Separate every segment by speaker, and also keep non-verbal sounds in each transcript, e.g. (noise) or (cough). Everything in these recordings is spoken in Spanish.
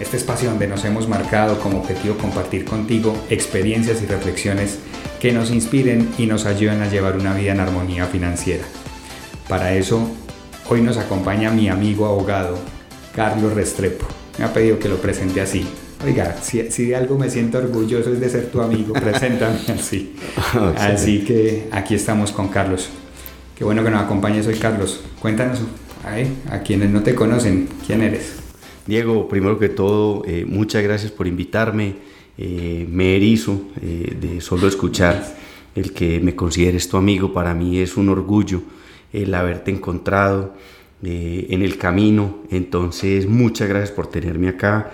Speaker 1: este espacio donde nos hemos marcado como objetivo compartir contigo experiencias y reflexiones que nos inspiren y nos ayuden a llevar una vida en armonía financiera. Para eso, hoy nos acompaña mi amigo abogado, Carlos Restrepo. Me ha pedido que lo presente así. Oiga, si, de algo me siento orgulloso es de ser tu amigo, preséntame (laughs) así. así que aquí estamos con Carlos. Qué bueno que nos acompañes hoy, Carlos. Cuéntanos, a quienes no te conocen, ¿quién eres?
Speaker 2: Diego, primero que todo, eh, muchas gracias por invitarme. Eh, me erizo eh, de solo escuchar el que me consideres tu amigo. Para mí es un orgullo el haberte encontrado en el camino. Entonces, muchas gracias por tenerme acá,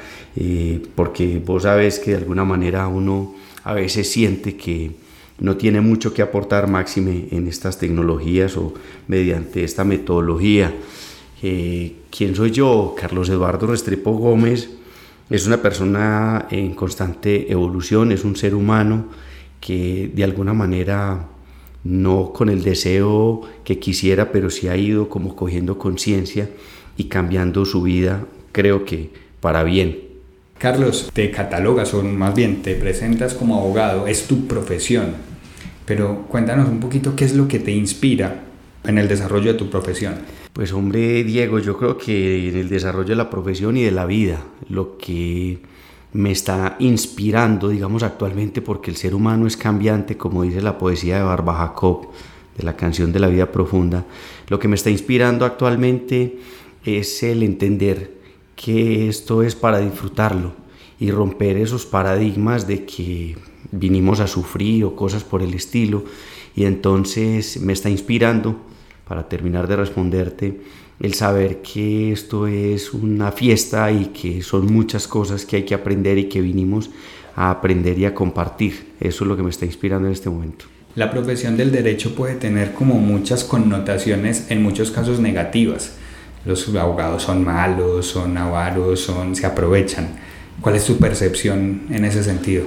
Speaker 2: porque vos sabes que de alguna manera uno a veces siente que no tiene mucho que aportar máxime en estas tecnologías o mediante esta metodología. ¿Quién soy yo? Carlos Eduardo Restrepo Gómez es una persona en constante evolución, es un ser humano que de alguna manera no con el deseo que quisiera, pero sí ha ido como cogiendo conciencia y cambiando su vida, creo que para bien.
Speaker 1: Carlos, te catalogas o más bien te presentas como abogado, es tu profesión, pero cuéntanos un poquito qué es lo que te inspira en el desarrollo de tu profesión.
Speaker 2: Pues hombre, Diego, yo creo que en el desarrollo de la profesión y de la vida, lo que me está inspirando, digamos, actualmente, porque el ser humano es cambiante, como dice la poesía de Barba Jacob, de la canción de la vida profunda, lo que me está inspirando actualmente es el entender que esto es para disfrutarlo y romper esos paradigmas de que vinimos a sufrir o cosas por el estilo. Y entonces me está inspirando para terminar de responderte, el saber que esto es una fiesta y que son muchas cosas que hay que aprender y que vinimos a aprender y a compartir. Eso es lo que me está inspirando en este momento.
Speaker 1: La profesión del derecho puede tener como muchas connotaciones, en muchos casos negativas. Los abogados son malos, son avaros, son, se aprovechan. ¿Cuál es tu percepción en ese sentido?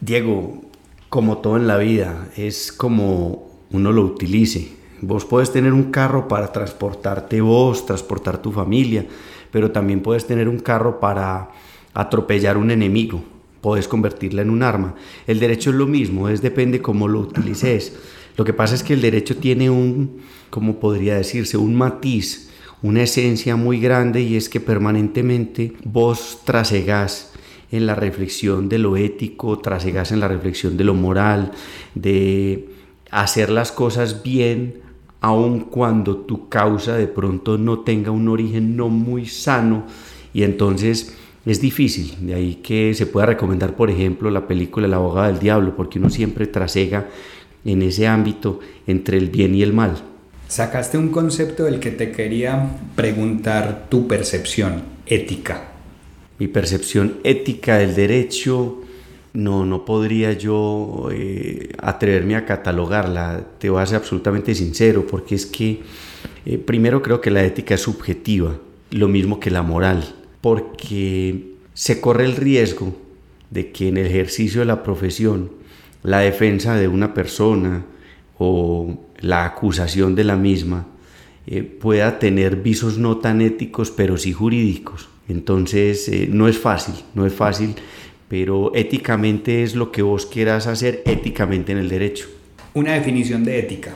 Speaker 2: Diego, como todo en la vida, es como uno lo utilice. Vos puedes tener un carro para transportarte vos, transportar tu familia, pero también puedes tener un carro para atropellar un enemigo, puedes convertirla en un arma. El derecho es lo mismo, es depende cómo lo utilices. Lo que pasa es que el derecho tiene un, como podría decirse, un matiz, una esencia muy grande y es que permanentemente vos trasegás en la reflexión de lo ético, trasegás en la reflexión de lo moral, de hacer las cosas bien aun cuando tu causa de pronto no tenga un origen no muy sano y entonces es difícil. De ahí que se pueda recomendar, por ejemplo, la película El abogado del diablo, porque uno siempre trasega en ese ámbito entre el bien y el mal.
Speaker 1: Sacaste un concepto del que te quería preguntar tu percepción ética.
Speaker 2: Mi percepción ética del derecho no, no podría yo eh, atreverme a catalogarla, te voy a ser absolutamente sincero, porque es que eh, primero creo que la ética es subjetiva, lo mismo que la moral, porque se corre el riesgo de que en el ejercicio de la profesión la defensa de una persona o la acusación de la misma eh, pueda tener visos no tan éticos, pero sí jurídicos. Entonces no es fácil, no es fácil pero éticamente es lo que vos quieras hacer éticamente en el derecho.
Speaker 1: Una definición de ética.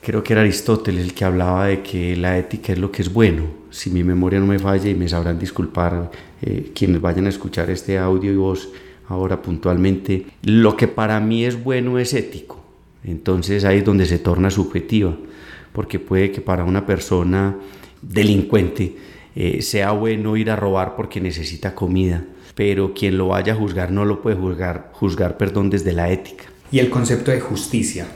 Speaker 2: Creo que era Aristóteles el que hablaba de que la ética es lo que es bueno. Si mi memoria no me falla y me sabrán disculpar eh, quienes vayan a escuchar este audio y vos ahora puntualmente, lo que para mí es bueno es ético. Entonces ahí es donde se torna subjetiva, porque puede que para una persona delincuente eh, sea bueno ir a robar porque necesita comida, pero quien lo vaya a juzgar no lo puede juzgar, juzgar perdón, desde la ética.
Speaker 1: ¿Y el concepto de justicia?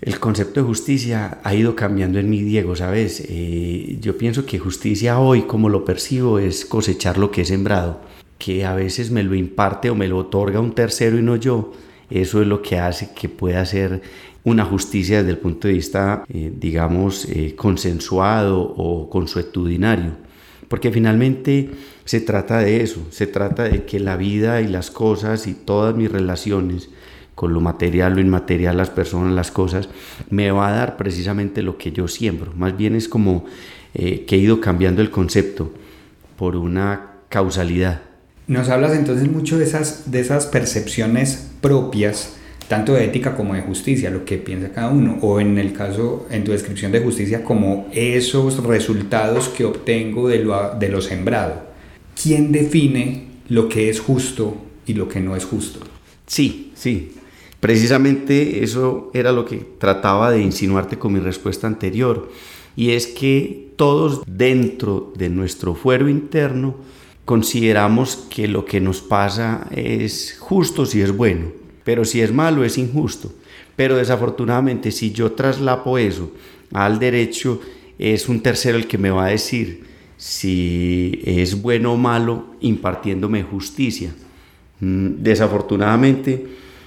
Speaker 2: El concepto de justicia ha ido cambiando en mi Diego, ¿sabes? Eh, yo pienso que justicia hoy, como lo percibo, es cosechar lo que he sembrado, que a veces me lo imparte o me lo otorga un tercero y no yo. Eso es lo que hace que pueda ser una justicia desde el punto de vista, eh, digamos, eh, consensuado o consuetudinario. Porque finalmente se trata de eso, se trata de que la vida y las cosas y todas mis relaciones con lo material, lo inmaterial, las personas, las cosas, me va a dar precisamente lo que yo siembro. Más bien es como eh, que he ido cambiando el concepto por una causalidad.
Speaker 1: Nos hablas entonces mucho de esas, de esas percepciones propias, tanto de ética como de justicia, lo que piensa cada uno, o en el caso, en tu descripción de justicia, como esos resultados que obtengo de lo, de lo sembrado. ¿Quién define lo que es justo y lo que no es justo?
Speaker 2: Sí, sí, Precisamente eso era lo que trataba de insinuarte con mi respuesta anterior, y es que todos dentro de nuestro fuero interno consideramos que lo que nos pasa es justo si es bueno, pero si es malo es injusto. Pero desafortunadamente si yo traslapo eso al derecho, es un tercero el que me va a decir si es bueno o malo impartiéndome justicia. Mm, desafortunadamente,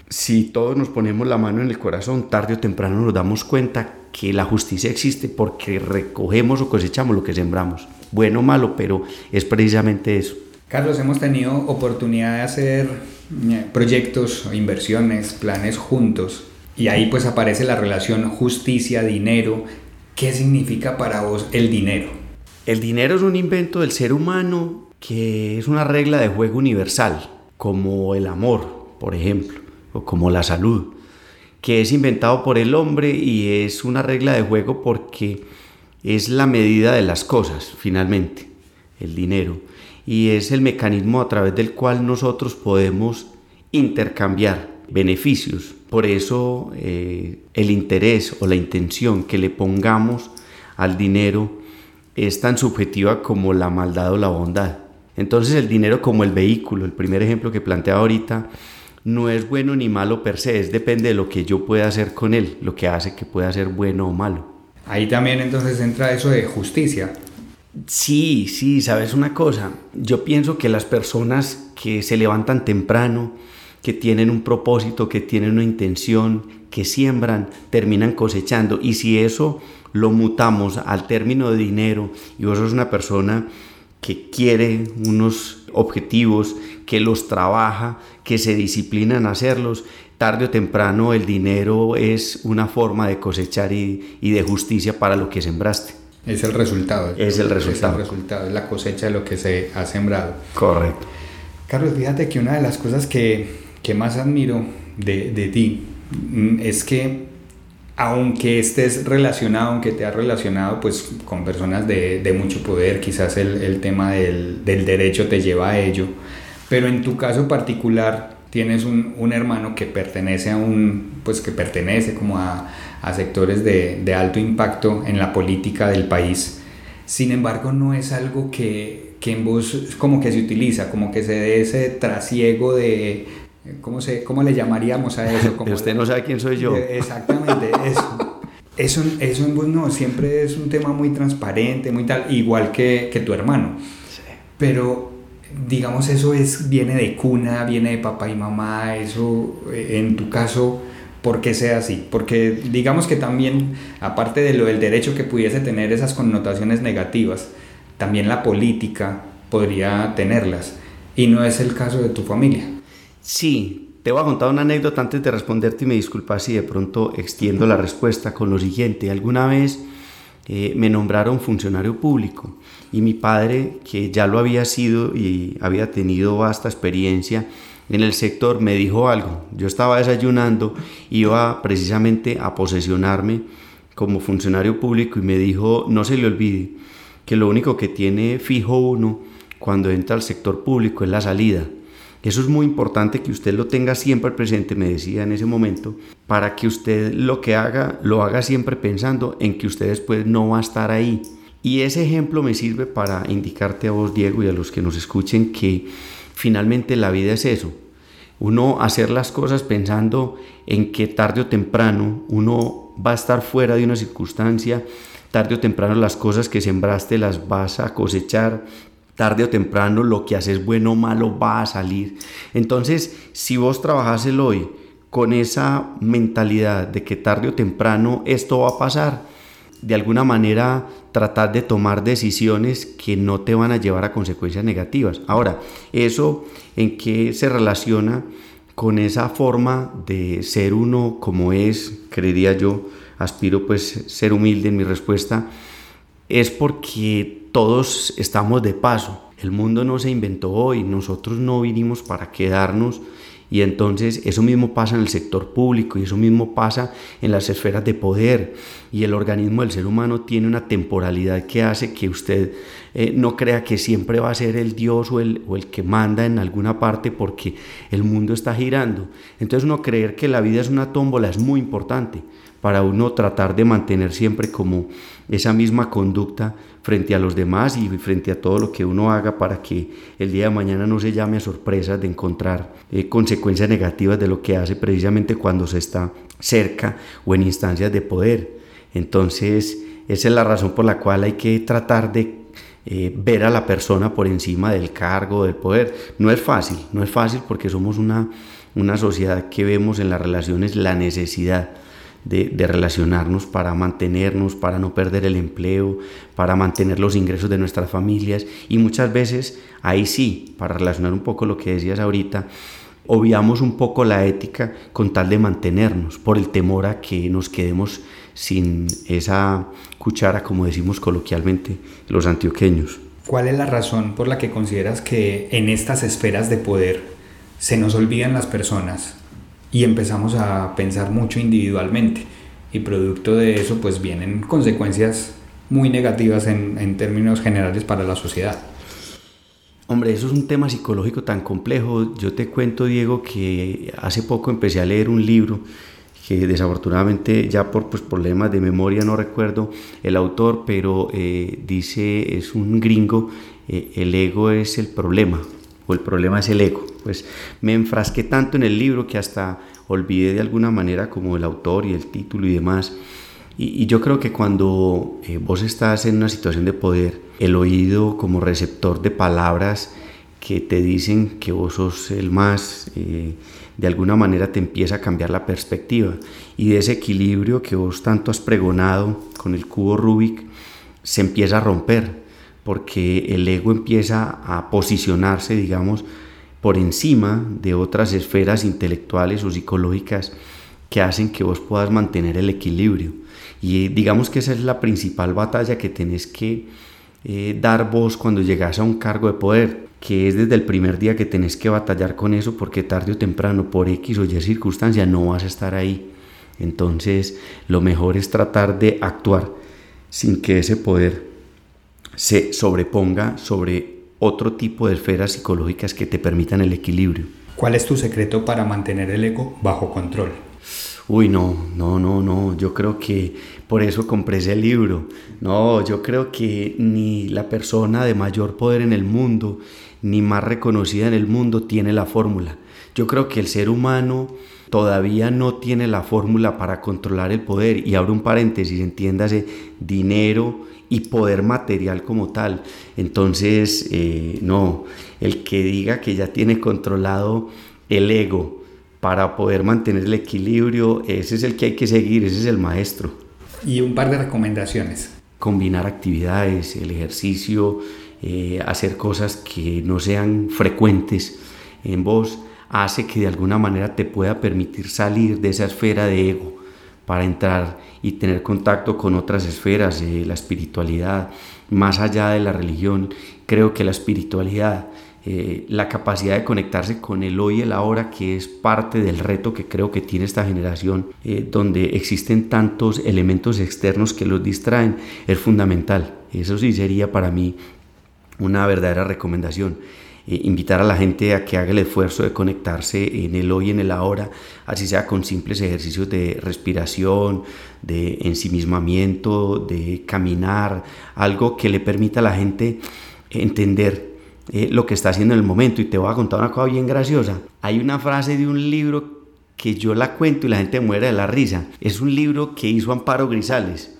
Speaker 2: si todos nos ponemos la mano en el corazón, tarde o temprano nos damos cuenta que la justicia existe porque recogemos o cosechamos lo que sembramos. Bueno o malo, pero es precisamente eso.
Speaker 1: Carlos, hemos tenido oportunidad de hacer proyectos, inversiones, planes juntos y ahí pues aparece la relación justicia-dinero. ¿Qué significa para vos el dinero?
Speaker 2: El dinero es un invento del ser humano que es una regla de juego universal, como el amor, por ejemplo como la salud, que es inventado por el hombre y es una regla de juego porque es la medida de las cosas, finalmente, el dinero, y es el mecanismo a través del cual nosotros podemos intercambiar beneficios. Por eso eh, el interés o la intención que le pongamos al dinero es tan subjetiva como la maldad o la bondad. Entonces el dinero como el vehículo, el primer ejemplo que plantea ahorita, no es bueno ni malo per se, es depende de lo que yo pueda hacer con él, lo que hace que pueda ser bueno o malo.
Speaker 1: Ahí también entonces entra eso de justicia.
Speaker 2: Sí, sí, sabes una cosa, yo pienso que las personas que se levantan temprano, que tienen un propósito, que tienen una intención, que siembran, terminan cosechando. Y si eso lo mutamos al término de dinero y vos sos una persona que quiere unos objetivos, que los trabaja, que se disciplinan a hacerlos, tarde o temprano el dinero es una forma de cosechar y, de justicia para lo que sembraste.
Speaker 1: Es el resultado.
Speaker 2: Es el resultado.
Speaker 1: Es el resultado, es la cosecha de lo que se ha sembrado.
Speaker 2: Correcto.
Speaker 1: Carlos, fíjate que una de las cosas que, que más admiro de, de ti mm, es que aunque estés relacionado, aunque te has relacionado pues con personas de, de mucho poder, quizás el, el tema del, del, derecho te lleva a ello, pero en tu caso particular tienes un, un, hermano que pertenece a un, pues que pertenece como a, a sectores de, de, alto impacto en la política del país. Sin embargo, no es algo que, que en vos como que se utiliza, como que se dé ese trasiego de, ¿cómo, se, cómo le llamaríamos a eso? (laughs) Como
Speaker 2: usted no sabe quién soy yo.
Speaker 1: Exactamente, eso. Eso, eso en vos no, siempre es un tema muy transparente, muy tal, igual que, que tu hermano. Sí. Pero digamos, eso es, viene de cuna, viene de papá y mamá, eso eh, en tu caso, ¿por qué sea así? Porque digamos que también, aparte de lo del derecho que pudiese tener esas connotaciones negativas, también la política podría tenerlas, y no es el caso de tu familia.
Speaker 2: Sí, te voy a contar una anécdota antes de responderte y me disculpas si de pronto extiendo la respuesta con lo siguiente. Alguna vez eh, me nombraron funcionario público y mi padre, que ya lo había sido y había tenido vasta experiencia en el sector, me dijo algo. Yo estaba desayunando, iba precisamente a posesionarme como funcionario público y me dijo, no se le olvide que lo único que tiene fijo uno cuando entra al sector público es la salida. Eso es muy importante que usted lo tenga siempre presente, me decía en ese momento, para que usted lo que haga, lo haga siempre pensando en que usted después no va a estar ahí. Y ese ejemplo me sirve para indicarte a vos, Diego, y a los que nos escuchen que finalmente la vida es eso. Uno hacer las cosas pensando en que tarde o temprano uno va a estar fuera de una circunstancia, tarde o temprano las cosas que sembraste las vas a cosechar, tarde o temprano lo que haces bueno o malo va a salir. Entonces, si vos trabajas el hoy con esa mentalidad de que tarde o temprano esto va a pasar, de alguna manera tratar de tomar decisiones que no te van a llevar a consecuencias negativas. Ahora, eso en qué se relaciona con esa forma de ser uno como es, creería yo, aspiro pues ser humilde en mi respuesta, es porque todos estamos de paso. El mundo no se inventó hoy, nosotros no vinimos para quedarnos y entonces eso mismo pasa en el sector público y eso mismo pasa en las esferas de poder y el organismo del ser humano tiene una temporalidad que hace que usted eh, no crea que siempre va a ser el Dios o el, o el que manda en alguna parte porque el mundo está girando. Entonces no creer que la vida es una tómbola es muy importante para uno tratar de mantener siempre como esa misma conducta frente a los demás y frente a todo lo que uno haga para que el día de mañana no se llame a sorpresas de encontrar eh, consecuencias negativas de lo que hace precisamente cuando se está cerca o en instancias de poder. Entonces, esa es la razón por la cual hay que tratar de eh, ver a la persona por encima del cargo, del poder. No es fácil, no es fácil porque somos una, una sociedad que vemos en las relaciones la necesidad de, relacionarnos para mantenernos, para no perder el empleo, para mantener los ingresos de nuestras familias y muchas veces ahí sí, para relacionar un poco lo que decías ahorita, obviamos un poco la ética con tal de mantenernos por el temor a que nos quedemos sin esa cuchara, como decimos coloquialmente los antioqueños.
Speaker 1: ¿Cuál es la razón por la que consideras que en estas esferas de poder se nos olvidan las personas y empezamos a pensar mucho individualmente y producto de eso pues vienen consecuencias muy negativas en, en, términos generales para la sociedad.
Speaker 2: Hombre, eso es un tema psicológico tan complejo. Yo te cuento, Diego, que hace poco empecé a leer un libro que desafortunadamente ya por pues, problemas de memoria no recuerdo el autor, pero eh, dice, es un gringo, eh, el ego es el problema, o el problema es el ego. Pues me enfrasqué tanto en el libro que hasta olvidé de alguna manera como el autor y el título y demás. Y, yo creo que cuando eh, vos estás en una situación de poder, el oído como receptor de palabras que te dicen que vos sos el más, eh, de alguna manera te empieza a cambiar la perspectiva. Y ese equilibrio que vos tanto has pregonado con el cubo Rubik, se empieza a romper porque el ego empieza a posicionarse, digamos, por encima de otras esferas intelectuales o psicológicas que hacen que vos puedas mantener el equilibrio. Y digamos que esa es la principal batalla que tenés que eh, dar vos cuando llegas a un cargo de poder, que es desde el primer día que tenés que batallar con eso porque tarde o temprano, por X o Y circunstancia, no vas a estar ahí. Entonces, lo mejor es tratar de actuar sin que ese poder se sobreponga sobre otro tipo de esferas psicológicas que te permitan el equilibrio.
Speaker 1: ¿Cuál es tu secreto para mantener el ego bajo control?
Speaker 2: Uy, no, no, no, no. Yo creo que por eso compré ese libro. No, yo creo que ni la persona de mayor poder en el mundo, ni más reconocida en el mundo, tiene la fórmula. Yo creo que el ser humano todavía no tiene la fórmula para controlar el poder. Y abro un paréntesis, entiéndase, dinero y poder material como tal. Entonces, eh, no, el que diga que ya tiene controlado el ego para poder mantener el equilibrio, ese es el que hay que seguir, ese es el maestro.
Speaker 1: Y un par de recomendaciones.
Speaker 2: Combinar actividades, el ejercicio, eh, hacer cosas que no sean frecuentes en vos, hace que de alguna manera te pueda permitir salir de esa esfera de ego para entrar y tener contacto con otras esferas, de la espiritualidad, más allá de la religión. Creo que la espiritualidad, eh, la capacidad de conectarse con el hoy y el ahora, que es parte del reto que creo que tiene esta generación, eh, donde existen tantos elementos externos que los distraen, es fundamental. Eso sí sería para mí una verdadera recomendación. Eh, invitar a la gente a que haga el esfuerzo de conectarse en el hoy, en el ahora, así sea con simples ejercicios de respiración, de ensimismamiento, de caminar, algo que le permita a la gente entender eh, lo que está haciendo en el momento. Y te voy a contar una cosa bien graciosa. Hay una frase de un libro que yo la cuento y la gente muere de la risa. Es un libro que hizo Amparo Grisales.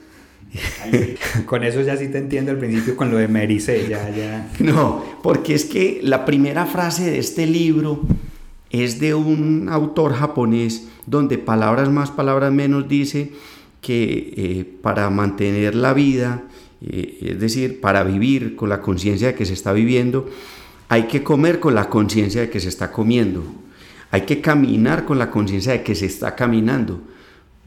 Speaker 2: (laughs)
Speaker 1: con eso ya sí te entiendo al principio con lo de Merice, ya, ya.
Speaker 2: No, porque es que la primera frase de este libro es de un autor japonés donde palabras más, palabras menos dice que eh, para mantener la vida, eh, es decir, para vivir con la conciencia de que se está viviendo, hay que comer con la conciencia de que se está comiendo. Hay que caminar con la conciencia de que se está caminando,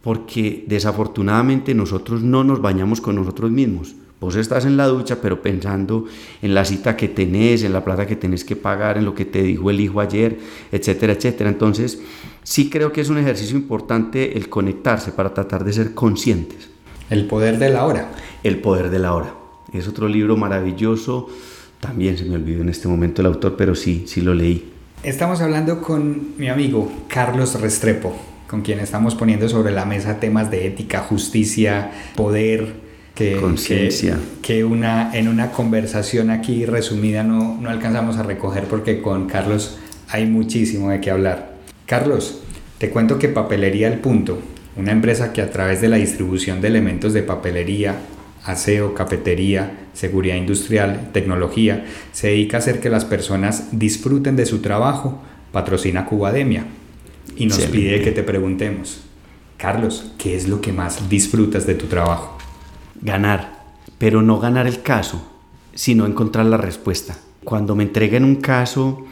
Speaker 2: porque desafortunadamente nosotros no nos bañamos con nosotros mismos. Vos estás en la ducha, pero pensando en la cita que tenés, en la plata que tenés que pagar, en lo que te dijo el hijo ayer, etcétera, etcétera. Entonces, sí creo que es un ejercicio importante el conectarse para tratar de ser conscientes.
Speaker 1: El poder de la hora.
Speaker 2: El poder de la hora. Es otro libro maravilloso. También se me olvidó en este momento el autor, pero sí, sí lo leí.
Speaker 1: Estamos hablando con mi amigo Carlos Restrepo, con quien estamos poniendo sobre la mesa temas de ética, justicia, poder, que,
Speaker 2: Conciencia.
Speaker 1: Que, una, en una conversación aquí resumida no, no alcanzamos a recoger porque con Carlos hay muchísimo de qué hablar. Carlos, te cuento que Papelería El Punto, una empresa que a través de la distribución de elementos de papelería, aseo, cafetería, seguridad industrial, tecnología, se dedica a hacer que las personas disfruten de su trabajo, patrocina Cubademia y nos pide que te preguntemos, Carlos, ¿qué es lo que más disfrutas de tu trabajo?
Speaker 2: Ganar, pero no ganar el caso, sino encontrar la respuesta. Cuando me entreguen un caso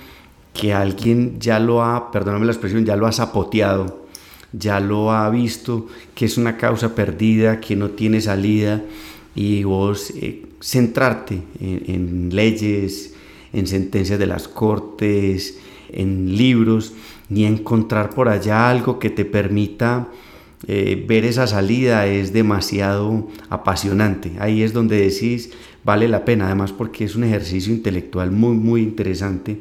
Speaker 2: que alguien ya lo ha, perdóname la expresión, ya lo ha zapoteado, ya lo ha visto, que es una causa perdida, que no tiene salida, y vos eh, centrarte en, leyes, en sentencias de las cortes, en libros, ni encontrar por allá algo que te permita eh, ver esa salida es demasiado apasionante. Ahí es donde decís, vale la pena, además porque es un ejercicio intelectual muy, muy interesante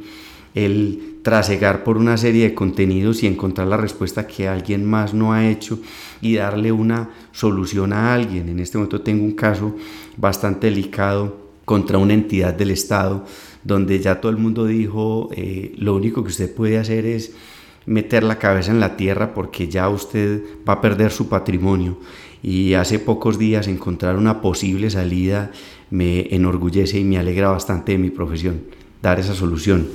Speaker 2: el trasegar por una serie de contenidos y encontrar la respuesta que alguien más no ha hecho y darle una solución a alguien. En este momento tengo un caso bastante delicado contra una entidad del Estado donde ya todo el mundo dijo eh, lo único que usted puede hacer es meter la cabeza en la tierra porque ya usted va a perder su patrimonio y hace pocos días encontrar una posible salida me enorgullece y me alegra bastante de mi profesión, dar esa solución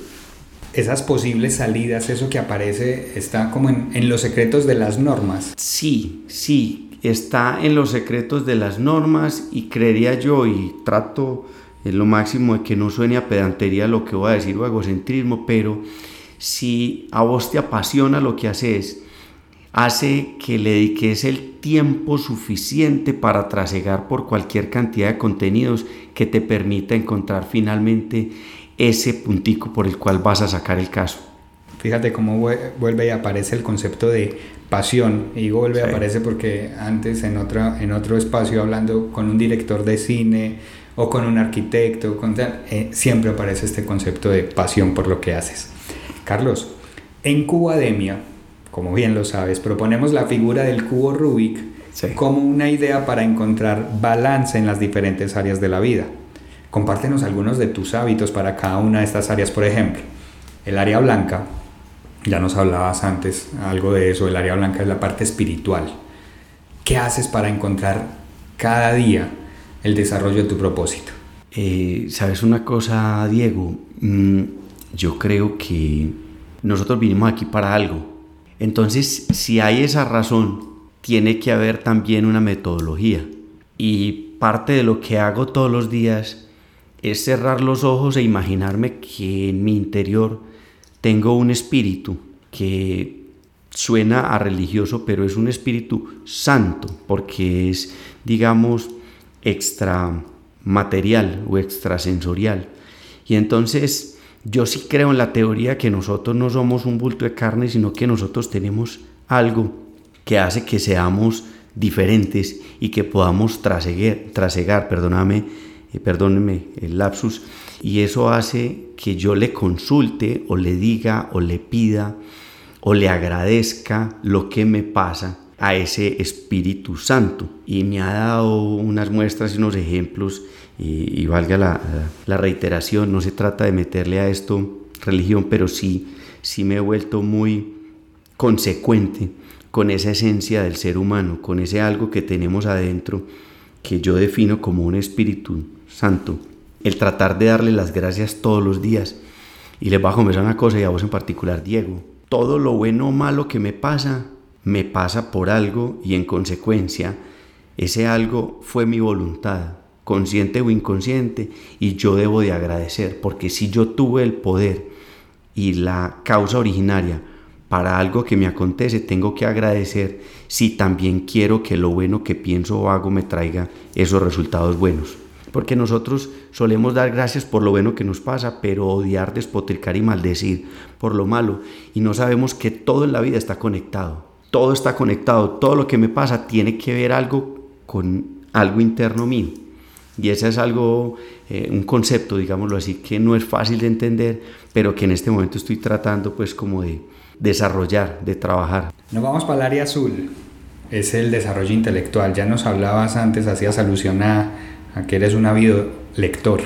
Speaker 1: esas posibles salidas, eso que aparece, está como en, los secretos de las normas.
Speaker 2: Sí, sí, está en los secretos de las normas y creería yo, y trato en lo máximo de que no suene a pedantería lo que voy a decir o egocentrismo, pero si a vos te apasiona lo que haces, hace que le dediques el tiempo suficiente para trasegar por cualquier cantidad de contenidos que te permita encontrar finalmente ese puntico por el cual vas a sacar el caso.
Speaker 1: Fíjate cómo vuelve y aparece el concepto de pasión. Y vuelve y aparece porque antes en, otra, en otro espacio hablando con un director de cine o con un arquitecto, con eh, siempre aparece este concepto de pasión por lo que haces. Carlos, en Cubademia, como bien lo sabes, proponemos la figura del cubo Rubik como una idea para encontrar balance en las diferentes áreas de la vida. Compártenos algunos de tus hábitos para cada una de estas áreas, por ejemplo. El área blanca, ya nos hablabas antes algo de eso, el área blanca es la parte espiritual. ¿Qué haces para encontrar cada día el desarrollo de tu propósito?
Speaker 2: Eh, ¿Sabes una cosa, Diego? Mm, yo creo que nosotros vinimos aquí para algo. Entonces, si hay esa razón, tiene que haber también una metodología. Y parte de lo que hago todos los días es cerrar los ojos e imaginarme que en mi interior tengo un espíritu que suena a religioso, pero es un espíritu santo, porque es, digamos, extra material o extrasensorial. Y entonces yo sí creo en la teoría que nosotros no somos un bulto de carne, sino que nosotros tenemos algo que hace que seamos diferentes y que podamos trasegar, trasegar perdóname, eh, perdónenme el lapsus, y eso hace que yo le consulte o le diga o le pida o le agradezca lo que me pasa a ese Espíritu Santo. Y me ha dado unas muestras y unos ejemplos, y, valga la, la, reiteración, no se trata de meterle a esto religión, pero sí, sí me he vuelto muy consecuente con esa esencia del ser humano, con ese algo que tenemos adentro que yo defino como un Espíritu Santo. El tratar de darle las gracias todos los días. Y les bajo a una cosa y a vos en particular, Diego. Todo lo bueno o malo que me pasa, me pasa por algo y en consecuencia ese algo fue mi voluntad, consciente o inconsciente, y yo debo de agradecer, porque si yo tuve el poder y la causa originaria para algo que me acontece, tengo que agradecer si también quiero que lo bueno que pienso o hago me traiga esos resultados buenos. Porque nosotros solemos dar gracias por lo bueno que nos pasa, pero odiar, despotricar y maldecir por lo malo. Y no sabemos que todo en la vida está conectado todo está conectado, todo lo que me pasa tiene que ver algo con algo interno mío. Y ese es algo, eh, un concepto, digámoslo así, que no es fácil de entender, pero que en este momento estoy tratando pues como de desarrollar, de trabajar.
Speaker 1: Nos vamos para el área azul, es el desarrollo intelectual. Ya nos hablabas antes, hacías alusión a, a que eres un ávido lector.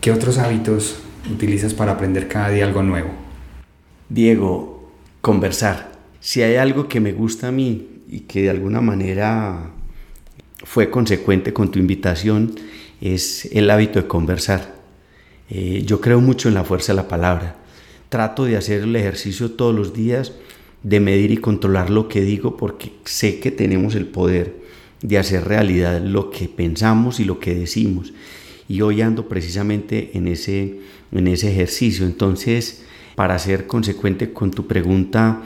Speaker 1: ¿Qué otros hábitos utilizas para aprender cada día algo nuevo?
Speaker 2: Diego, conversar si hay algo que me gusta a mí y que de alguna manera fue consecuente con tu invitación, es el hábito de conversar. Eh, yo creo mucho en la fuerza de la palabra. Trato de hacer el ejercicio todos los días, de medir y controlar lo que digo, porque sé que tenemos el poder de hacer realidad lo que pensamos y lo que decimos. Y hoy ando precisamente en ese, en ese ejercicio. Entonces, para ser consecuente con tu pregunta,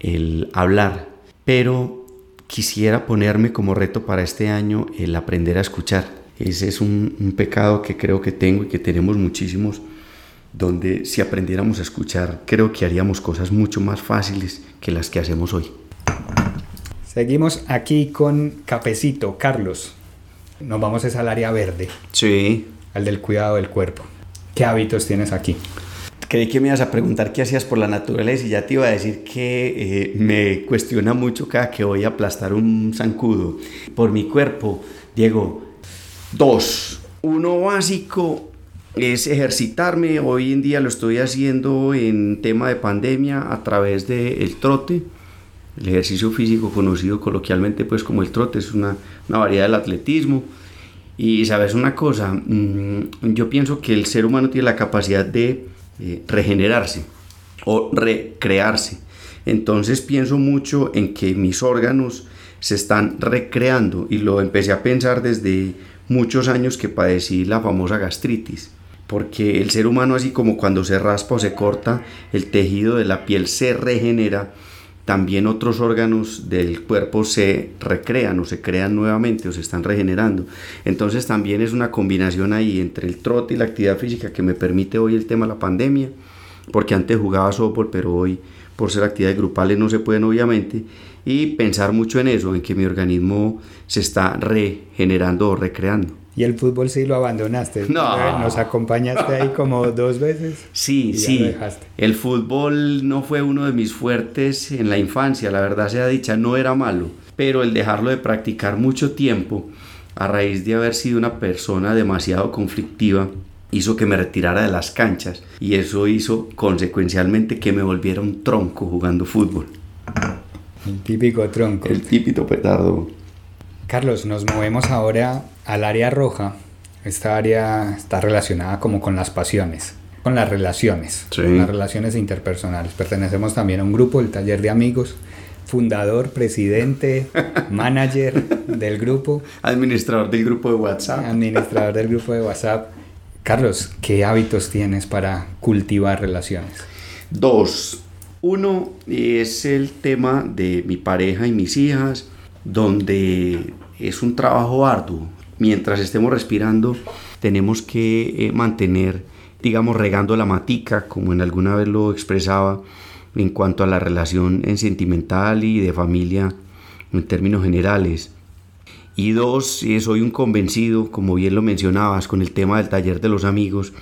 Speaker 2: el hablar, pero quisiera ponerme como reto para este año el aprender a escuchar. Ese es un, pecado que creo que tengo y que tenemos muchísimos, donde si aprendiéramos a escuchar, creo que haríamos cosas mucho más fáciles que las que hacemos hoy.
Speaker 1: Seguimos aquí con Cafecito, Carlos. Nos vamos a al área verde.
Speaker 2: Sí.
Speaker 1: Al del cuidado del cuerpo. ¿Qué hábitos tienes aquí?
Speaker 2: Creí que me ibas a preguntar qué hacías por la naturaleza y ya te iba a decir que eh, me cuestiona mucho cada que voy a aplastar un zancudo. Por mi cuerpo, Diego, dos. Uno básico es ejercitarme. Hoy en día lo estoy haciendo en tema de pandemia a través del trote. El ejercicio físico conocido coloquialmente pues como el trote es una, una variedad del atletismo. Y sabes una cosa, mm, yo pienso que el ser humano tiene la capacidad de eh, regenerarse o recrearse. Entonces pienso mucho en que mis órganos se están recreando y lo empecé a pensar desde muchos años que padecí la famosa gastritis. Porque el ser humano así como cuando se raspa o se corta, el tejido de la piel se regenera, también otros órganos del cuerpo se recrean o se crean nuevamente o se están regenerando. Entonces también es una combinación ahí entre el trote y la actividad física que me permite hoy el tema de la pandemia, porque antes jugaba softball, pero hoy por ser actividades grupales no se pueden obviamente, y pensar mucho en eso, en que mi organismo se está regenerando o recreando.
Speaker 1: ¿Y el fútbol sí lo abandonaste?
Speaker 2: No.
Speaker 1: Nos acompañaste ahí como (laughs) dos veces.
Speaker 2: Sí, sí. El fútbol no fue uno de mis fuertes en la infancia, la verdad sea dicha, no era malo. Pero el dejarlo de practicar mucho tiempo, a raíz de haber sido una persona demasiado conflictiva, hizo que me retirara de las canchas. Y eso hizo consecuencialmente que me volviera un tronco jugando fútbol.
Speaker 1: El típico tronco.
Speaker 2: El típico petardo.
Speaker 1: Carlos, nos movemos ahora al área roja. Esta área está relacionada como con las pasiones, con las relaciones, con las relaciones interpersonales. Pertenecemos también a un grupo, el taller de amigos, fundador, presidente, (laughs) manager del grupo.
Speaker 2: Administrador del grupo de WhatsApp.
Speaker 1: Administrador del grupo de WhatsApp. Carlos, ¿qué hábitos tienes para cultivar relaciones?
Speaker 2: Dos. Uno es el tema de mi pareja y mis hijas donde es un trabajo arduo. Mientras estemos respirando, tenemos que eh, mantener, digamos, regando la matica, como en alguna vez lo expresaba, en cuanto a la relación en sentimental y de familia en términos generales. Y dos, eh, soy un convencido, como bien lo mencionabas, con el tema del taller de los amigos,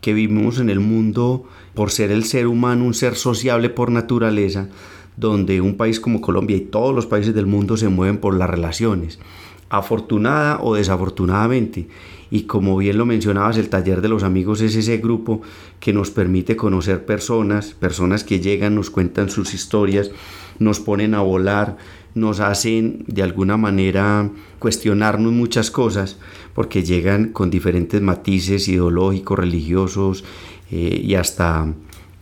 Speaker 2: que vivimos en el mundo por ser el ser humano un ser sociable por naturaleza, donde un país como Colombia y todos los países del mundo se mueven por las relaciones, afortunada o desafortunadamente. Y como bien lo mencionabas, el taller de los amigos es ese grupo que nos permite conocer personas, personas que llegan, nos cuentan sus historias, nos ponen a volar, nos hacen de alguna manera cuestionarnos muchas cosas, porque llegan con diferentes matices ideológicos, religiosos eh, y hasta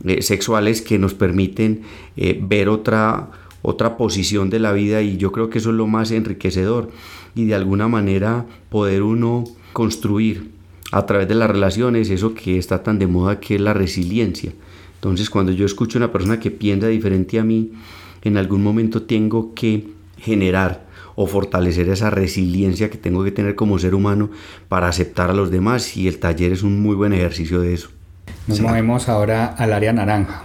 Speaker 2: eh, sexuales que nos permiten eh, ver otra, otra posición de la vida y yo creo que eso es lo más enriquecedor y de alguna manera poder uno construir a través de las relaciones eso que está tan de moda que es la resiliencia. Entonces cuando yo escucho a una persona que piensa diferente a mí, en algún momento tengo que generar o fortalecer esa resiliencia que tengo que tener como ser humano para aceptar a los demás y el taller es un muy buen ejercicio de eso.
Speaker 1: Nos movemos ahora al área naranja.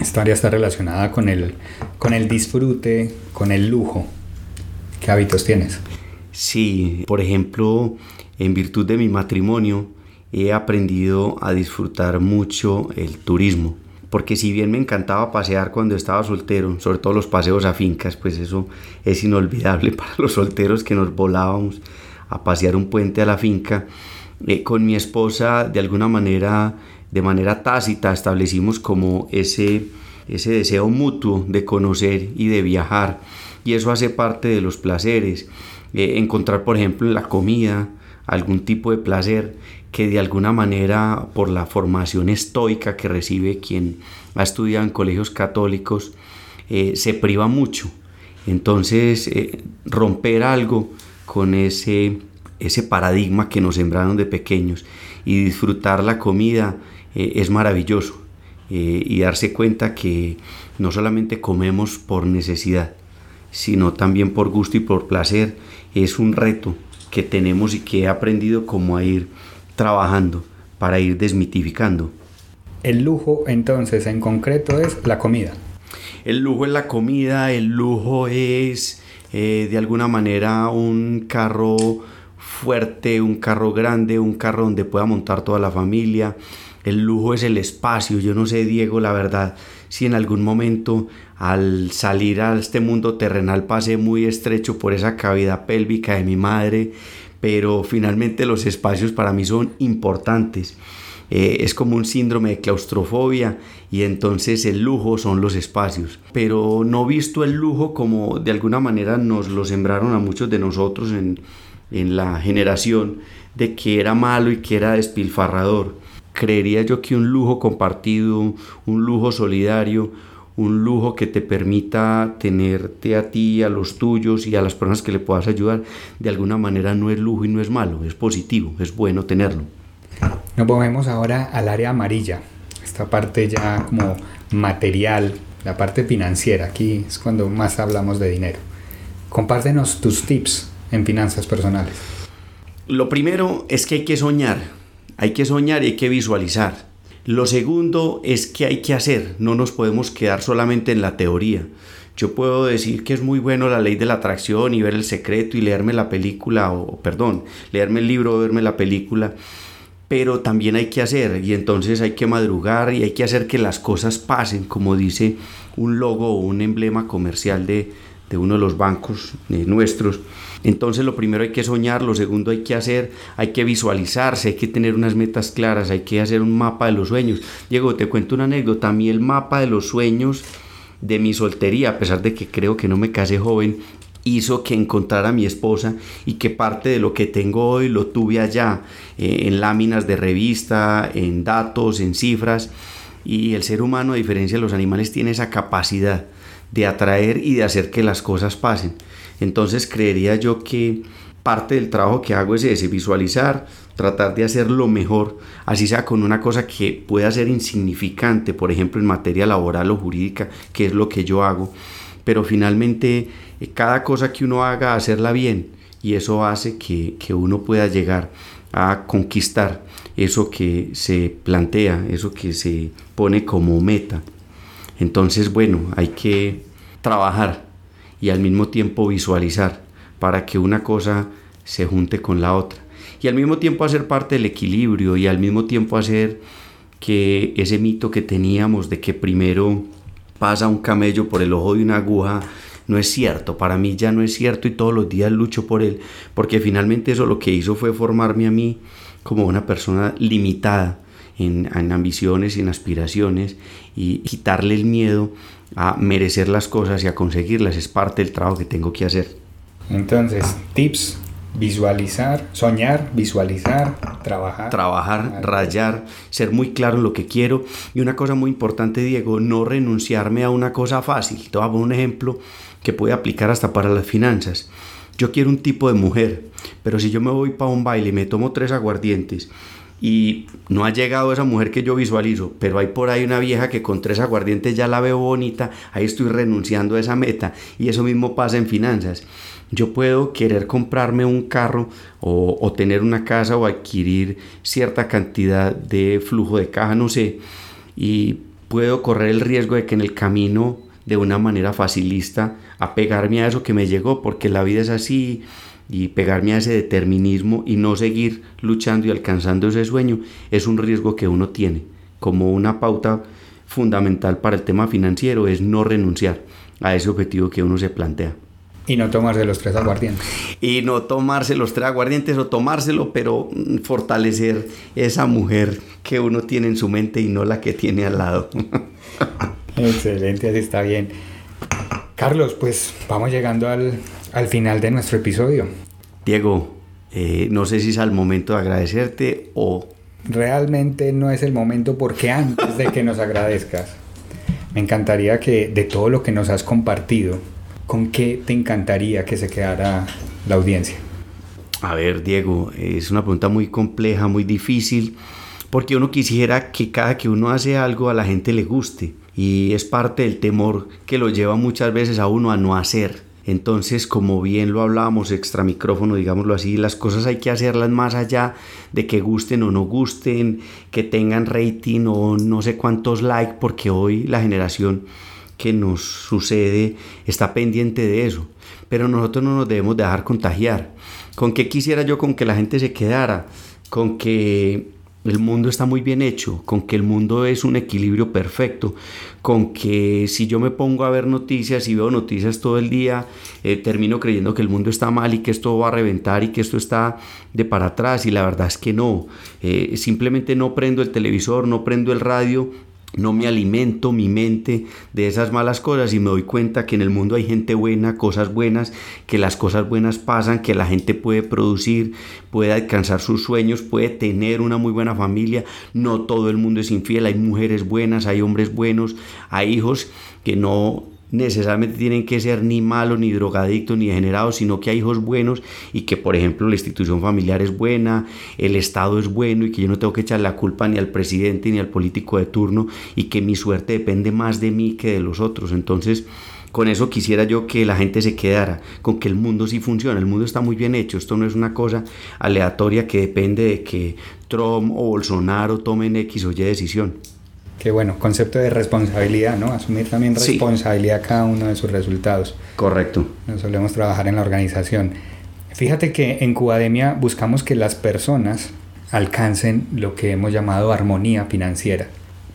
Speaker 1: Esta área está relacionada con el, con el disfrute, con el lujo. ¿Qué hábitos tienes?
Speaker 2: Sí, por ejemplo, en virtud de mi matrimonio he aprendido a disfrutar mucho el turismo. Porque si bien me encantaba pasear cuando estaba soltero, sobre todo los paseos a fincas, pues eso es inolvidable (laughs) para los solteros que nos volábamos a pasear un puente a la finca. Eh, con mi esposa, de alguna manera, de manera tácita establecimos como ese, ese deseo mutuo de conocer y de viajar y eso hace parte de los placeres. Eh, encontrar, por ejemplo, en la comida algún tipo de placer que de alguna manera por la formación estoica que recibe quien ha estudiado en colegios católicos eh, se priva mucho. Entonces, eh, romper algo con ese, ese paradigma que nos sembraron de pequeños y disfrutar la comida es maravilloso y darse cuenta que no solamente comemos por necesidad, sino también por gusto y por placer, es un reto que tenemos y que he aprendido como a ir trabajando para ir desmitificando.
Speaker 1: El lujo entonces en concreto es la comida.
Speaker 2: El lujo es la comida, el lujo es eh, de alguna manera un carro fuerte, un carro grande, un carro donde pueda montar toda la familia, el lujo es el espacio. Yo no sé, Diego, la verdad, si en algún momento al salir a este mundo terrenal pasé muy estrecho por esa cavidad pélvica de mi madre, pero finalmente los espacios para mí son importantes. Eh, es como un síndrome de claustrofobia y entonces el lujo son los espacios. Pero no visto el lujo como de alguna manera nos lo sembraron a muchos de nosotros en, en la generación de que era malo y que era despilfarrador creería yo que un lujo compartido, un lujo solidario, un lujo que te permita tenerte a ti, a los tuyos y a las personas que le puedas ayudar, de alguna manera no es lujo y no es malo, es positivo, es bueno tenerlo.
Speaker 1: Nos movemos ahora al área amarilla, esta parte ya como material, la parte financiera, aquí es cuando más hablamos de dinero. Compártenos tus tips en finanzas personales.
Speaker 2: Lo primero es que hay que soñar, hay que soñar y hay que visualizar. Lo segundo es que hay que hacer, no nos podemos quedar solamente en la teoría. Yo puedo decir que es muy bueno la ley de la atracción y ver el secreto y leerme la película, o perdón, leerme el libro o verme la película, pero también hay que hacer y entonces hay que madrugar y hay que hacer que las cosas pasen, como dice un logo o un emblema comercial de, de uno de los bancos eh, nuestros. Entonces lo primero hay que soñar, lo segundo hay que hacer, hay que visualizarse, hay que tener unas metas claras, hay que hacer un mapa de los sueños. Diego, te cuento una anécdota, a el mapa de los sueños de mi soltería, a pesar de que creo que no me casé joven, hizo que encontrara a mi esposa y que parte de lo que tengo hoy lo tuve allá, eh, en láminas de revista, en datos, en cifras. Y el ser humano, a diferencia de los animales, tiene esa capacidad de atraer y de hacer que las cosas pasen. Entonces creería yo que parte del trabajo que hago es ese, visualizar, tratar de hacer lo mejor, así sea con una cosa que pueda ser insignificante, por ejemplo en materia laboral o jurídica, que es lo que yo hago, pero finalmente eh, cada cosa que uno haga, hacerla bien, y eso hace que, que uno pueda llegar a conquistar eso que se plantea, eso que se pone como meta. Entonces, bueno, hay que trabajar y al mismo tiempo visualizar para que una cosa se junte con la otra. Y al mismo tiempo hacer parte del equilibrio y al mismo tiempo hacer que ese mito que teníamos de que primero pasa un camello por el ojo de una aguja, no es cierto, para mí ya no es cierto y todos los días lucho por él, porque finalmente eso lo que hizo fue formarme a mí como una persona limitada en, ambiciones y en aspiraciones y quitarle el miedo a merecer las cosas y a conseguirlas es parte del trabajo que tengo que hacer.
Speaker 1: Entonces, tips visualizar, soñar, visualizar, trabajar.
Speaker 2: Trabajar, rayar, ser muy claro en lo que quiero. Y una cosa muy importante, Diego, no renunciarme a una cosa fácil. Te un ejemplo que puede aplicar hasta para las finanzas. Yo quiero un tipo de mujer, pero si yo me voy para un baile y me tomo tres aguardientes y no ha llegado esa mujer que yo visualizo, pero hay por ahí una vieja que con tres aguardientes ya la veo bonita, ahí estoy renunciando a esa meta y eso mismo pasa en finanzas. Yo puedo querer comprarme un carro o, tener una casa o adquirir cierta cantidad de flujo de caja, no sé, y puedo correr el riesgo de que en el camino de una manera facilista apegarme a eso que me llegó, porque la vida es así, y pegarme a ese determinismo y no seguir luchando y alcanzando ese sueño es un riesgo que uno tiene. Como una pauta fundamental para el tema financiero es no renunciar a ese objetivo que uno se plantea.
Speaker 1: Y no tomarse los tres aguardientes.
Speaker 2: Y no tomarse los tres aguardientes o tomárselo, pero fortalecer esa mujer que uno tiene en su mente y no la que tiene al lado. (laughs)
Speaker 1: Excelente, así está bien. Carlos, pues vamos llegando al, al final de nuestro episodio.
Speaker 2: Diego, eh, no sé si es al momento de agradecerte o...
Speaker 1: Realmente no es el momento porque antes de que nos agradezcas, me encantaría que de todo lo que nos has compartido, ¿con qué te encantaría que se quedara la audiencia?
Speaker 2: A ver, Diego, es una pregunta muy compleja, muy difícil, porque uno quisiera que cada que uno hace algo a la gente le guste y es parte del temor que lo lleva muchas veces a uno a no hacer. Entonces, como bien lo hablábamos extra micrófono, digámoslo así, las cosas hay que hacerlas más allá de que gusten o no gusten, que tengan rating o no sé cuántos likes, porque hoy la generación que nos sucede está pendiente de eso. Pero nosotros no nos debemos dejar contagiar. ¿Con qué quisiera yo con que la gente se quedara? Con que el mundo está muy bien hecho, con que el mundo es un equilibrio perfecto, con que si yo me pongo a ver noticias y veo noticias todo el día, eh, termino creyendo que el mundo está mal y que esto va a reventar y que esto está de para atrás y la verdad es que no, eh, simplemente no prendo el televisor, no prendo el radio no me alimento mi mente de esas malas cosas y me doy cuenta que en el mundo hay gente buena, cosas buenas, que las cosas buenas pasan, que la gente puede producir, puede alcanzar sus sueños, puede tener una muy buena familia. No todo el mundo es infiel, hay mujeres buenas, hay hombres buenos, hay hijos que no necesariamente tienen que ser ni malos, ni drogadictos, ni degenerados, sino que hay hijos buenos y que, por ejemplo, la institución familiar es buena, el Estado es bueno y que yo no tengo que echar la culpa ni al presidente ni al político de turno y que mi suerte depende más de mí que de los otros. Entonces, con eso quisiera yo que la gente se quedara, con que el mundo sí funciona, el mundo está muy bien hecho, esto no es una cosa aleatoria que depende de que Trump o Bolsonaro tomen X o Y decisión.
Speaker 1: Qué bueno, concepto de responsabilidad, ¿no? Asumir también responsabilidad cada uno de sus resultados.
Speaker 2: Correcto.
Speaker 1: Nos solemos trabajar en la organización. Fíjate que en Cubademia buscamos que las personas alcancen lo que hemos llamado armonía financiera.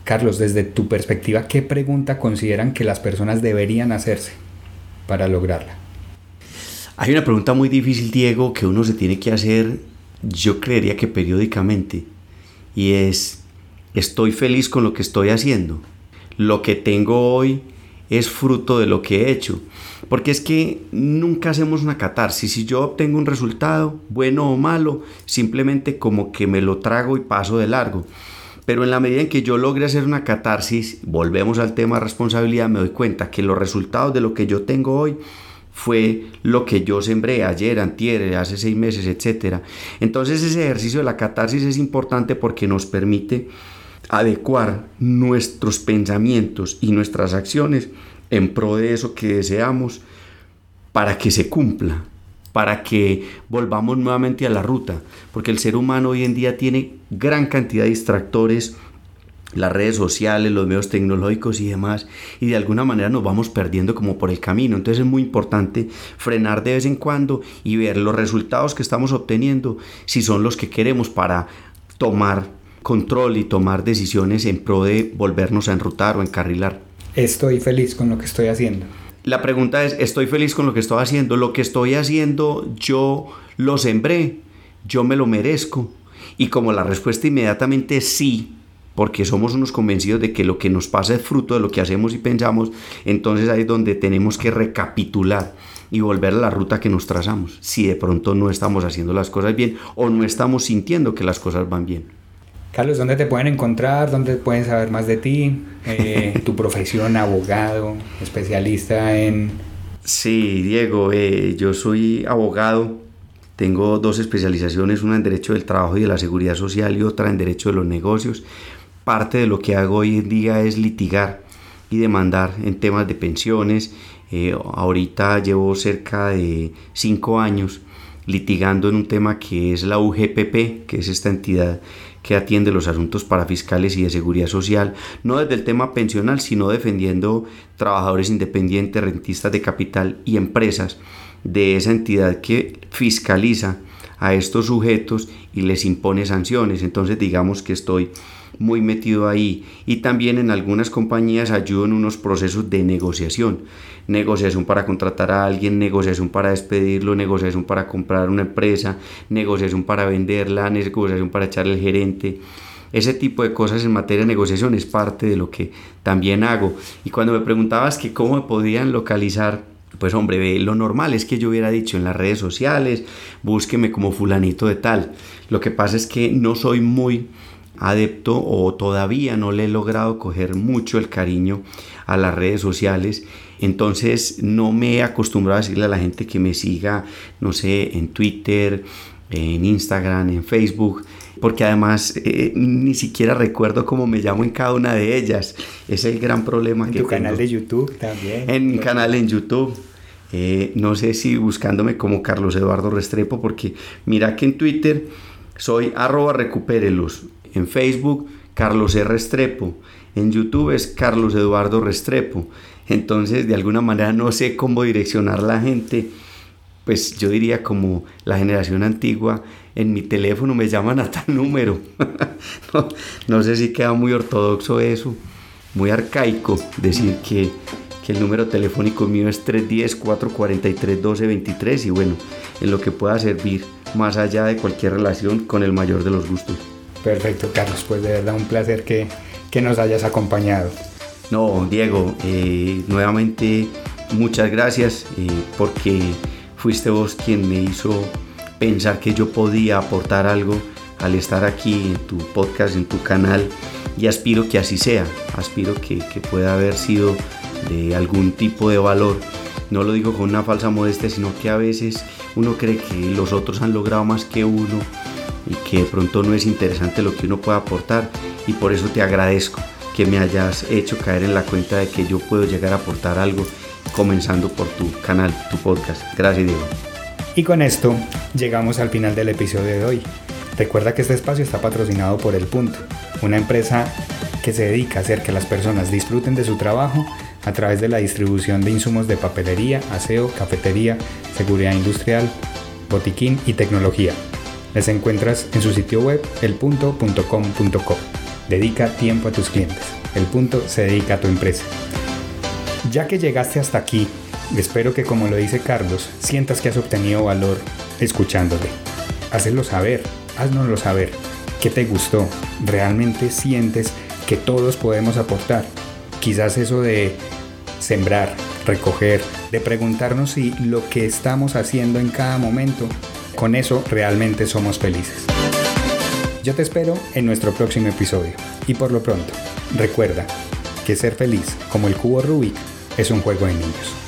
Speaker 1: Carlos, desde tu perspectiva, ¿qué pregunta consideran que las personas deberían hacerse para lograrla?
Speaker 2: Hay una pregunta muy difícil, Diego, que uno se tiene que hacer, yo creería que periódicamente, y es, estoy feliz con lo que estoy haciendo. Lo que tengo hoy es fruto de lo que he hecho. Porque es que nunca hacemos una catarsis. Si yo obtengo un resultado, bueno o malo, simplemente como que me lo trago y paso de largo. Pero en la medida en que yo logre hacer una catarsis, volvemos al tema de responsabilidad, me doy cuenta que los resultados de lo que yo tengo hoy fue lo que yo sembré ayer, antier, hace seis meses, etc. Entonces ese ejercicio de la catarsis es importante porque nos permite adecuar nuestros pensamientos y nuestras acciones en pro de eso que deseamos para que se cumpla, para que volvamos nuevamente a la ruta, porque el ser humano hoy en día tiene gran cantidad de distractores las redes sociales, los medios tecnológicos y demás, y de alguna manera nos vamos perdiendo como por el camino. Entonces es muy importante frenar de vez en cuando y ver los resultados que estamos obteniendo, si son los que queremos para tomar control y tomar decisiones en pro de volvernos a enrutar o encarrilar.
Speaker 1: Estoy feliz con lo que estoy haciendo.
Speaker 2: La pregunta es, ¿estoy feliz con lo que estoy haciendo? Lo que estoy haciendo yo lo sembré, yo me lo merezco. Y como la respuesta inmediatamente es sí, porque somos unos convencidos de que lo que nos pasa es fruto de lo que hacemos y pensamos, entonces ahí es donde tenemos que recapitular y volver a la ruta que nos trazamos, si de pronto no estamos haciendo las cosas bien o no estamos sintiendo que las cosas van bien.
Speaker 1: Carlos, ¿dónde te pueden encontrar? ¿Dónde pueden saber más de ti? Eh, (laughs) tu profesión, abogado, especialista en...
Speaker 2: Sí, Diego, eh, yo soy abogado, tengo dos especializaciones, una en Derecho del Trabajo y de la Seguridad Social y otra en Derecho de los Negocios parte de lo que hago hoy en día es litigar y demandar en temas de pensiones. Eh, ahorita llevo cerca de cinco años litigando en un tema que es la UGPP, que es esta entidad que atiende los asuntos para fiscales y de seguridad social, no desde el tema pensional, sino defendiendo trabajadores independientes, rentistas de capital y empresas de esa entidad que fiscaliza a estos sujetos y les impone sanciones. Entonces digamos que estoy muy metido ahí y también en algunas compañías ayudo en unos procesos de negociación. Negociación para contratar a alguien, negociación para despedirlo, negociación para comprar una empresa, negociación para venderla, negociación para echarle el gerente. Ese tipo de cosas en materia de negociación es parte de lo que también hago. Y cuando me preguntabas que cómo me podían localizar, pues hombre, lo normal es que yo hubiera dicho en las redes sociales, búsqueme como fulanito de tal. Lo que pasa es que no soy muy adepto o todavía no le he logrado coger mucho el cariño a las redes sociales. Entonces no me he acostumbrado a decirle a la gente que me siga, no sé, en Twitter, en Instagram, en Facebook, porque además eh, ni siquiera recuerdo cómo me llamo en cada una de ellas. Es el gran problema
Speaker 1: en
Speaker 2: que
Speaker 1: tu canal de YouTube también.
Speaker 2: En mi canal en YouTube. Eh, no sé si buscándome como Carlos Eduardo Restrepo, porque mira que en Twitter soy arroba recupérelos. En Facebook, Carlos R. Restrepo. En YouTube es Carlos Eduardo Restrepo. Entonces, de alguna manera no sé cómo direccionar la gente. Pues yo diría como la generación antigua, en mi teléfono me llaman a tal número. (laughs) no, sé si queda muy ortodoxo eso, muy arcaico decir que, que el número telefónico mío es 310-443-1223 y bueno, en lo que pueda servir más allá de cualquier relación con el mayor de los gustos.
Speaker 1: Perfecto, Carlos, pues de verdad un placer que, que nos hayas acompañado.
Speaker 2: No, Diego, eh, nuevamente muchas gracias eh, porque fuiste vos quien me hizo pensar que yo podía aportar algo al estar aquí en tu podcast, en tu canal y aspiro que así sea, aspiro que, que pueda haber sido de algún tipo de valor. No lo digo con una falsa modestia, sino que a veces uno cree que los otros han logrado más que uno y que de pronto no es interesante lo que uno puede aportar y por eso te agradezco que me hayas hecho caer en la cuenta de que yo puedo llegar a aportar algo comenzando por tu canal, tu podcast. Gracias Diego.
Speaker 1: Y con esto llegamos al final del episodio de hoy. Recuerda que este espacio está patrocinado por El Punto, una empresa que se dedica a hacer que las personas disfruten de su trabajo a través de la distribución de insumos de papelería, aseo, cafetería, seguridad industrial, botiquín y tecnología. Les encuentras en su sitio web elpunto.com.co. Dedica tiempo a tus clientes. El punto se dedica a tu empresa. Ya que llegaste hasta aquí, espero que como lo dice Carlos, sientas que has obtenido valor escuchándote. Hazlo saber, haznoslo saber. ¿Qué te gustó? ¿Realmente sientes que todos podemos aportar? Quizás eso de sembrar, recoger, de preguntarnos si lo que estamos haciendo en cada momento con eso realmente somos felices. Yo te espero en nuestro próximo episodio. Y por lo pronto, recuerda que ser feliz como el cubo Rubik es un juego de niños.